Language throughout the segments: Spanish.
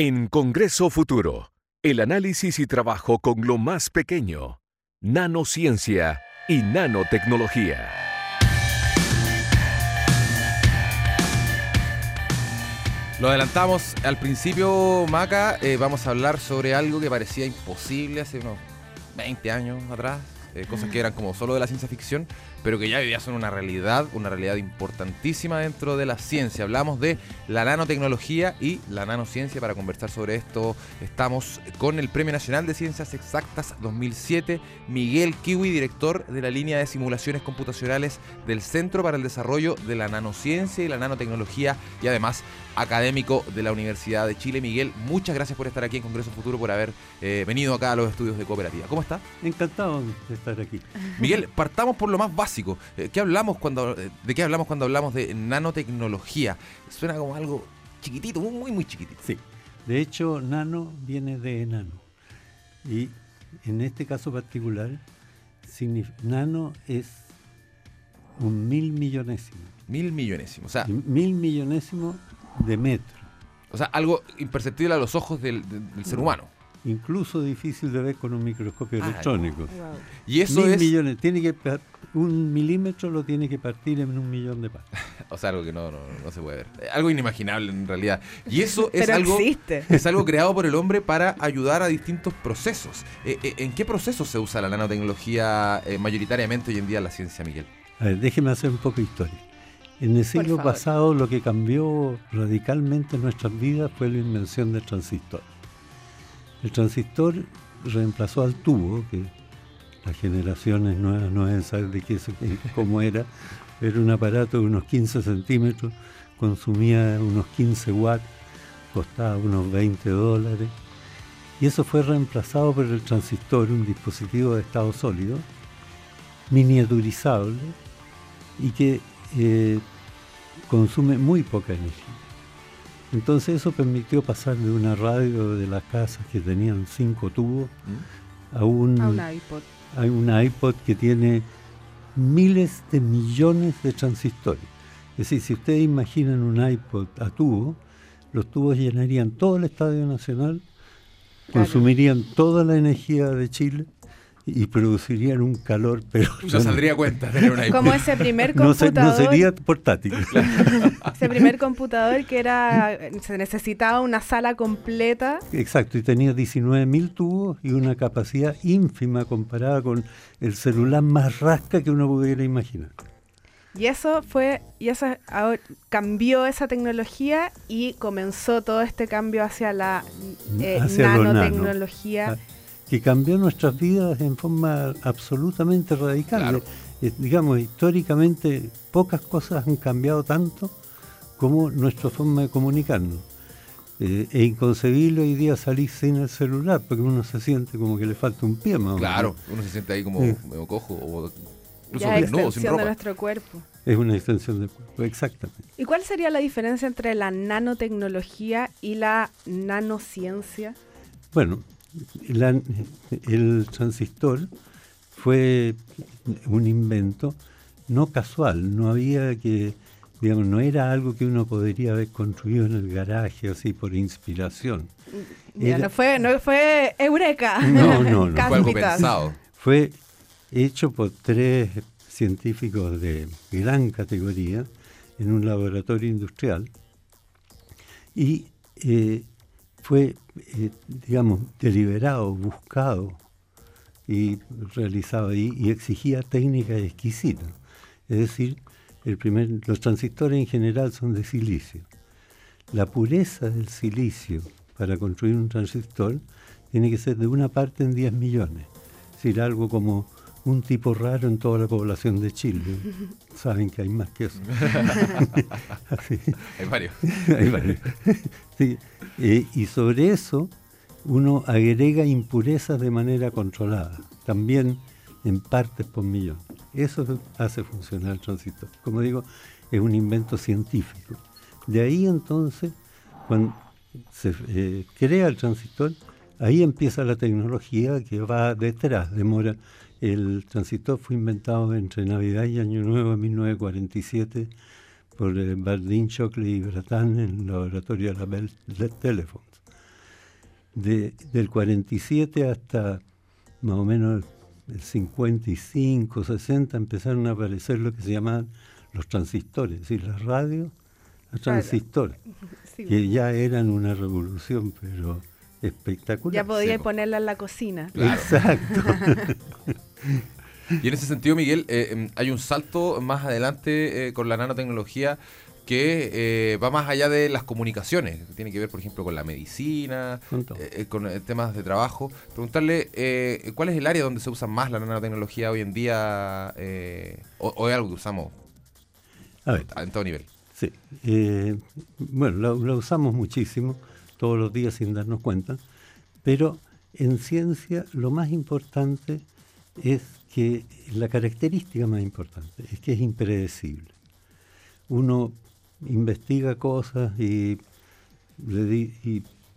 En Congreso Futuro, el análisis y trabajo con lo más pequeño, nanociencia y nanotecnología. Lo adelantamos al principio, Maca. eh, vamos a hablar sobre algo que parecía imposible hace unos 20 años atrás. eh, cosas que eran como solo de la ciencia ficción, pero que ya hoy día son una realidad, una realidad importantísima dentro de la ciencia. Hablamos de la nanotecnología y la nanociencia. Para conversar sobre esto, estamos con el Premio Nacional de Ciencias Exactas 2007, Miguel Kiwi, director de la línea de simulaciones computacionales del Centro para el Desarrollo de la Nanociencia y la Nanotecnología y además académico de la Universidad de Chile. Miguel, muchas gracias por estar aquí en Congreso Futuro, por haber eh, venido acá a los estudios de cooperativa. ¿Cómo está? Encantado de estar aquí. Miguel, partamos por lo más básico. Eh, ¿qué hablamos cuando, eh, ¿De qué hablamos cuando hablamos de nanotecnología? Suena como algo chiquitito, muy, muy, muy chiquitito. Sí. De hecho, nano viene de enano. Y en este caso particular, nano es un mil millonésimo. Mil millonésimo. O sea, Mil millonésimo de metro. o sea algo imperceptible a los ojos del, del- del ser humano. Incluso difícil de ver con un microscopio Ah, electrónico. Y eso mil es. millones. Tiene que, un milímetro lo tiene que partir en un millón de partes. O sea, algo que no, no, no se puede ver. Eh, Algo inimaginable en realidad. Y eso es Pero algo. existe. Es algo creado por el hombre para ayudar a distintos procesos. Eh, eh, ¿En qué procesos se usa la nanotecnología eh, mayoritariamente hoy en día en la ciencia, Miguel? A ver, déjeme hacer un poco de historia. En el siglo pasado lo que cambió radicalmente nuestras vidas fue la invención del transistor. El transistor reemplazó al tubo, que las generaciones nuevas no deben saber de qué es, cómo era. Era un aparato de unos 15 centímetros, consumía unos 15 watts, costaba unos 20 dólares. Y eso fue reemplazado por el transistor, un dispositivo de estado sólido, miniaturizable y que eh, consume muy poca energía. Entonces eso permitió pasar de una radio de las casas que tenían cinco tubos a un, A un iPod. a un iPod que tiene miles de millones de transistores. Es decir, si ustedes imaginan un iPod a tubo, los tubos llenarían todo el Estadio Nacional, Claro. consumirían toda la energía de Chile y producirían un calor, pero No saldría cuenta tener una Como ese primer no, se- no computador. sería portátil. Ese primer computador que era. Se necesitaba una sala completa. Exacto, y tenía 19.000 tubos y una capacidad ínfima comparada con el celular más rasca que uno pudiera imaginar. Y eso fue. Y eso ahora cambió esa tecnología y comenzó todo este cambio hacia la eh, Hacia lo nano. Que cambió nuestras vidas en forma absolutamente radical. Claro. Eh, digamos, históricamente pocas cosas han cambiado tanto como nuestra forma de comunicarnos. Eh, es inconcebible hoy día salir sin el celular porque uno se siente como que le falta un pie más o Claro, uno se siente ahí como medio cojo o incluso ya desnudo, sin extensión de nuestro cuerpo. Es una extensión del cuerpo, exactamente. ¿Y cuál sería la diferencia entre la nanotecnología y la nanociencia? Bueno, la- el transistor fue un invento no casual, no había que, digamos, no era algo que uno podría haber construido en el garaje así por inspiración. Ya, Era- no fue, no fue Eureka. No, no, no. Fue algo pensado. Fue hecho por tres científicos de gran categoría en un laboratorio industrial y eh, fue, eh, digamos, deliberado, buscado y realizado ahí y exigía técnicas exquisitas. Es decir, el primer, los transistores en general son de silicio. La pureza del silicio para construir un transistor tiene que ser de una parte en 10 millones. Es decir, algo como un tipo raro en toda la población de Chile. Saben que hay más que eso. Así. Hay varios. Hay varios. Sí, eh, y sobre eso uno agrega impurezas de manera controlada, también en partes por millón. Eso hace funcionar el transistor. Como digo, es un invento científico. De ahí entonces, cuando se eh, crea el transistor, ahí empieza la tecnología que va detrás. Demora. El transistor fue inventado entre Navidad y Año Nuevo de 1947 por eh, Bardeen, Shockley y Bratan en el laboratorio de la Bell Telephone. de, del 47 hasta más o menos el 55, 60 empezaron a aparecer lo que se llaman los transistores, es decir, las radios a transistores, que ya eran una revolución, pero espectacular. Ya podía ponerla en la cocina. Exacto. y en ese sentido, Miguel, eh, em, hay un salto más adelante eh, con la nanotecnología que eh, va más allá de las comunicaciones, que tiene que ver, por ejemplo, con la medicina, con, temas de trabajo. Preguntarle, ¿cuál es el área donde se usa más la nanotecnología hoy en día? O, es algo que usamos en todo nivel? Sí. bueno, la usamos muchísimo todos los días sin darnos cuenta, pero en ciencia lo más importante es que la característica más importante es que es impredecible. Uno investiga cosas y,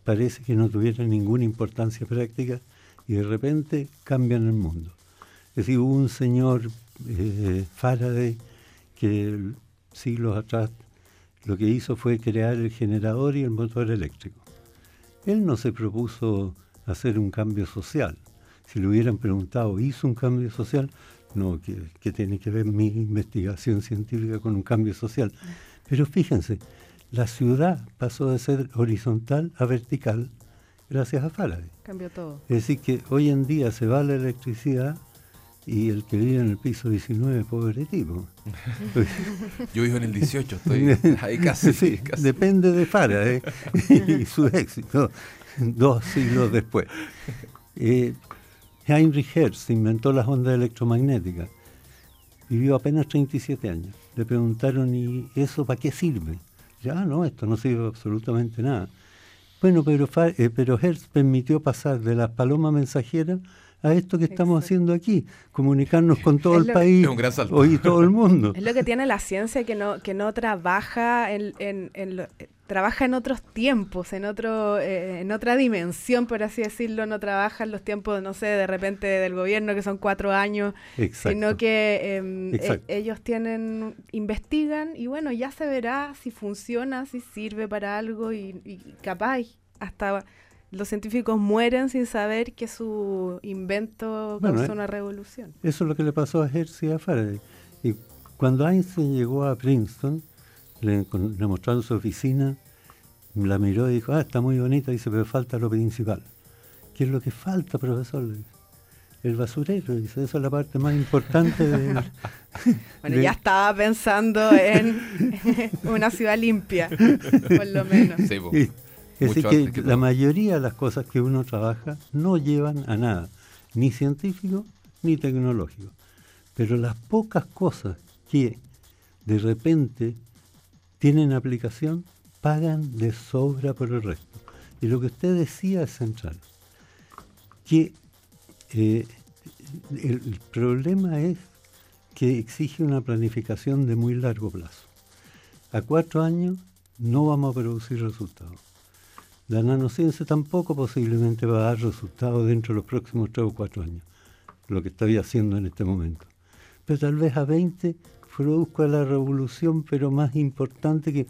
parece que no tuvieran ninguna importancia práctica y de repente cambian el mundo. Es decir, hubo un señor eh, Faraday que siglos atrás lo que hizo fue crear el generador y el motor eléctrico. Él no se propuso hacer un cambio social. Si le hubieran preguntado, ¿hizo un cambio social? No, que, tiene que ver mi investigación científica con un cambio social. Pero fíjense, la ciudad pasó de ser horizontal a vertical gracias a Faraday. Cambió todo. Es decir, que hoy en día se va la electricidad y el que vive en el piso 19, pobre tipo. Yo vivo en el 18, estoy ahí casi. Sí, Depende de Faraday y su éxito, dos siglos después. Eh, Heinrich Hertz inventó las ondas electromagnéticas. Vivió apenas 37 años. Le preguntaron, ¿y eso para qué sirve? Ya, no, esto no sirve absolutamente nada. Bueno, pero, eh, pero Hertz permitió pasar de las palomas mensajeras a esto que estamos haciendo aquí, comunicarnos con todo el país y todo el mundo. Es lo que tiene la ciencia que no, que no trabaja en, en, trabaja en otros tiempos, en otro, eh, en otra dimensión, por así decirlo, no trabaja en los tiempos, no sé, de repente del gobierno que son cuatro años, sino que em, e, ellos tienen, investigan y bueno, ya se verá si funciona, si sirve para algo y, y capaz hasta los científicos mueren sin saber que su invento causó eh, una revolución. Eso es lo que le pasó a Hertz y a Faraday. Y cuando Einstein llegó a Princeton, le, mostraron su oficina, la miró y dijo, ah, está muy bonita, dice, pero falta lo principal. ¿Qué es lo que falta, profesor? El basurero, dice, esa es la parte más importante de... bueno, ya estaba pensando en una ciudad limpia, por lo menos. Es decir, que, la mayoría de las cosas que uno trabaja no llevan a nada, ni científico ni tecnológico. Pero las pocas cosas que de repente tienen aplicación pagan de sobra por el resto. Y lo que usted decía es central, que eh, el problema es que exige una planificación de muy largo plazo. A cuatro años no vamos a producir resultados la nanociencia tampoco posiblemente va a dar resultados dentro de los próximos tres o cuatro años, lo que estoy haciendo en este momento. Pero tal vez a 20 produzca la revolución, pero más importante que...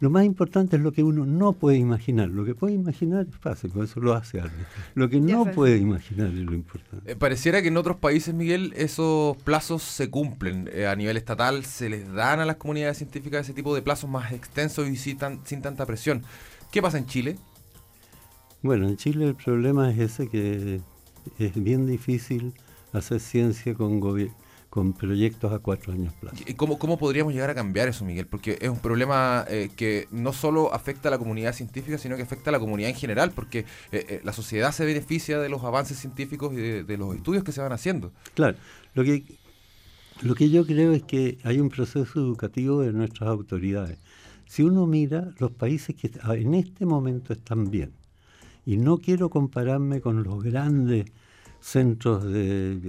lo más importante es lo que uno no puede imaginar. Lo que puede imaginar es fácil, por eso lo hace alguien. Lo que no puede imaginar es lo importante. Eh, pareciera que en otros países, Miguel, esos plazos se cumplen. Eh, a nivel estatal se les dan a las comunidades científicas ese tipo de plazos más extensos y sin tanta presión. ¿Qué pasa en Chile? Bueno, en Chile el problema es ese que es bien difícil hacer ciencia con con proyectos a cuatro años plazo. ¿Cómo, ¿Cómo podríamos llegar a cambiar eso, Miguel? Porque es un problema eh, que no solo afecta a la comunidad científica, sino que afecta a la comunidad en general, porque eh, eh, la sociedad se beneficia de los avances científicos y de, de, los estudios que se van haciendo. Claro, lo que, lo que yo creo es que hay un proceso educativo de nuestras autoridades si uno mira los países que en este momento están bien, y no quiero compararme con los grandes centros de,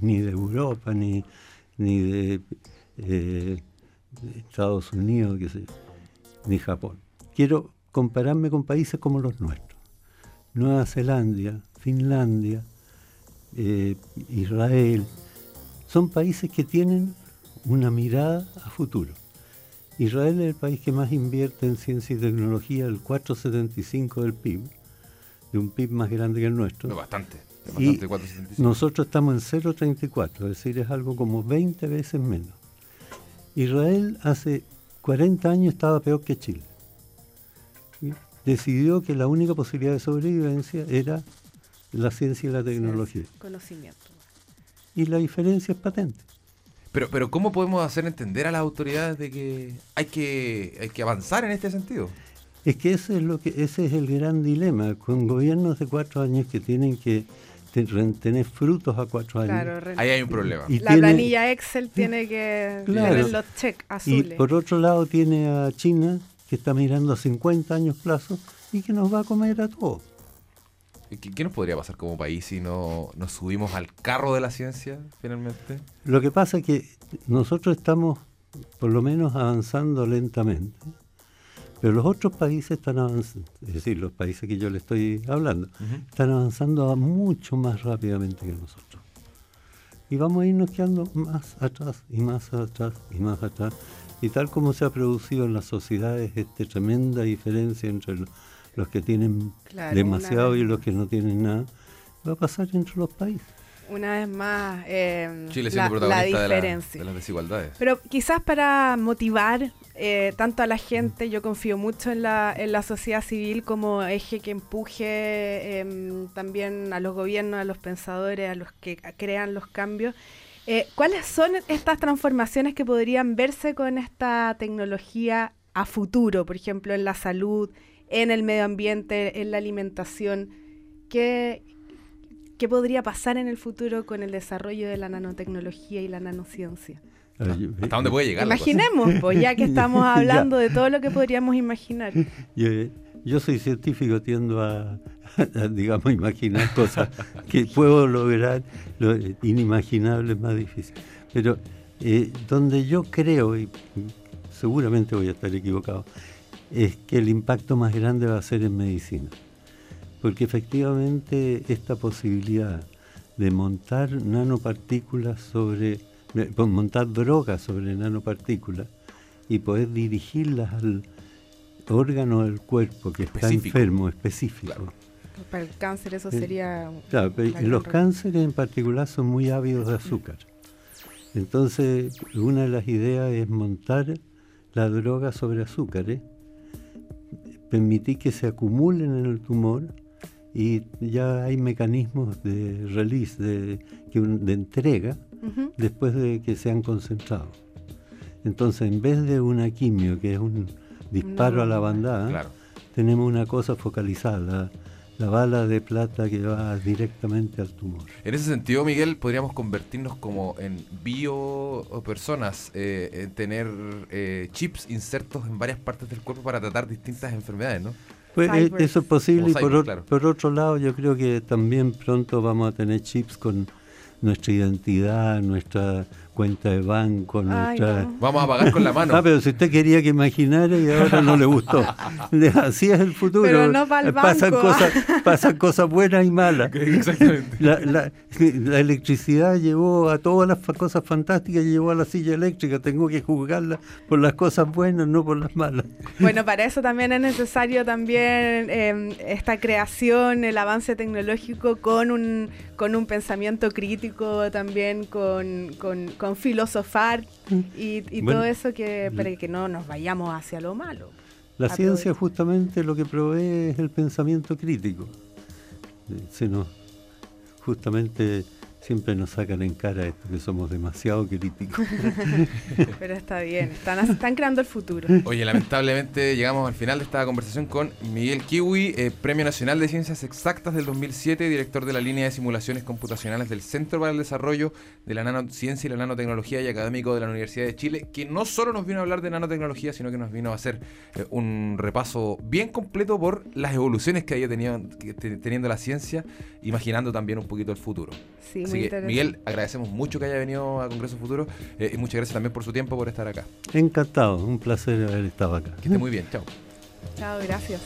ni de Europa ni, ni de, Estados Unidos, ni Japón. Quiero compararme con países como los nuestros. Nueva Zelanda, Finlandia, eh, Israel, son países que tienen una mirada a futuro. Israel es el país que más invierte en ciencia y tecnología, el 4,75 del PIB, de un PIB más grande que el nuestro. No, bastante. Y bastante 4,75. nosotros estamos en 0,34, es decir, es algo como 20 veces menos. Israel hace 40 años estaba peor que Chile. ¿Sí? Decidió que la única posibilidad de sobrevivencia era la ciencia y la tecnología. Conocimiento. Y la diferencia es patente. Pero, pero ¿cómo podemos hacer entender a las autoridades de que hay que, hay que avanzar en este sentido? Es que ese es lo que ese es el gran dilema con gobiernos de cuatro años que tienen que tener frutos a cuatro años. Claro, Ahí hay un problema. Y la tiene- planilla Excel tiene que Claro. tener los check Y azules. por otro lado tiene a China que está mirando a 50 años plazo y que nos va a comer a todos. ¿Qué, qué nos podría pasar como país si no nos subimos al carro de la ciencia finalmente? Lo que pasa es que nosotros estamos por lo menos avanzando lentamente, pero los otros países están avanzando, es decir, los países que yo le estoy hablando, están avanzando mucho más rápidamente que nosotros. Y vamos a irnos quedando más atrás y más atrás y más atrás. Y tal como se ha producido en las sociedades esta tremenda diferencia entre lo- los que tienen Claro, demasiado una- y los que no tienen nada, va a pasar entre los países. Una vez más, eh, Chile la, siendo la protagonista de, la- diferencia. de las desigualdades. Pero quizás para motivar eh, tanto a la gente, yo confío mucho en la, sociedad civil como eje que empuje em, también a los gobiernos, a los pensadores, a los que crean los cambios. Eh, ¿Cuáles son estas transformaciones que podrían verse con esta tecnología a futuro? Por ejemplo, en la salud, en el medio ambiente, en la alimentación. ¿Qué, qué podría pasar en el futuro con el desarrollo de la nanotecnología y la nanociencia? ¿Hasta dónde puede llegar? Imaginemos, pues ya que estamos hablando de todo lo que podríamos imaginar. Yo, yo soy científico, tiendo a, a, digamos, imaginar cosas que puedo lograr, lo inimaginable es más difícil. Pero eh, donde yo creo, y seguramente voy a estar equivocado, es que el impacto más grande va a ser en medicina. Porque efectivamente esta posibilidad de montar nanopartículas sobre, montar drogas sobre nanopartículas y poder dirigirlas al órgano del cuerpo que está enfermo, específico. Claro. Para el cáncer eso Sí. sería... Claro, los cánceres en particular son muy ávidos de azúcar. Entonces, una de las ideas es montar la droga sobre azúcares, permitir que se acumulen en el tumor y ya hay mecanismos de release, de entrega, Después de que se han concentrado. Entonces, en vez de una quimio, que es un disparo a la bandada, Claro. tenemos una cosa focalizada, la, la bala de plata que va directamente al tumor. En ese sentido, Miguel, podríamos convertirnos como en biopersonas, eh, en tener eh, chips insertos en varias partes del cuerpo para tratar distintas enfermedades, ¿no? Pues eh, eso es posible y claro. por otro lado yo creo que también pronto vamos a tener chips con nuestra identidad, nuestra cuenta de banco, Ay, nuestra... no. Vamos a pagar con la mano. Ah, pero si usted quería que imaginara y ahora no le gustó. Así es el futuro. Pero no pa'l pasan, banco. cosas, pasan cosas buenas y malas. Exactamente. La, la- la electricidad llevó a todas las cosas fantásticas, llevó a la silla eléctrica. Tengo que juzgarla por las cosas buenas, no por las malas. Bueno, para eso también es necesario también eh, esta creación, el avance tecnológico con un, con un pensamiento crítico también, con, con, con filosofar y, y Bueno, todo eso que para que no nos vayamos hacia lo malo. La ciencia justamente lo que provee es el pensamiento crítico. Eh, Se nos, justamente siempre nos sacan en cara esto, que somos demasiado críticos. Pero está bien, están, están creando el futuro. Oye, lamentablemente llegamos al final de esta conversación con Miguel Kiwi, eh, Premio Nacional de Ciencias Exactas del 2007, director de la línea de simulaciones computacionales del Centro para el Desarrollo de la Nanociencia y la Nanotecnología y académico de la Universidad de Chile, que no solo nos vino a hablar de nanotecnología, sino que nos vino a hacer eh, un repaso bien completo por las evoluciones que haya tenido, teniendo la ciencia, imaginando también un poquito el futuro. Sí, Así muy que, interesante. Miguel, agradecemos mucho que haya venido a Congreso Futuro eh, y muchas gracias también por su tiempo, por estar acá. Encantado, un placer haber estado acá. Que esté muy bien, chao. Chao, gracias.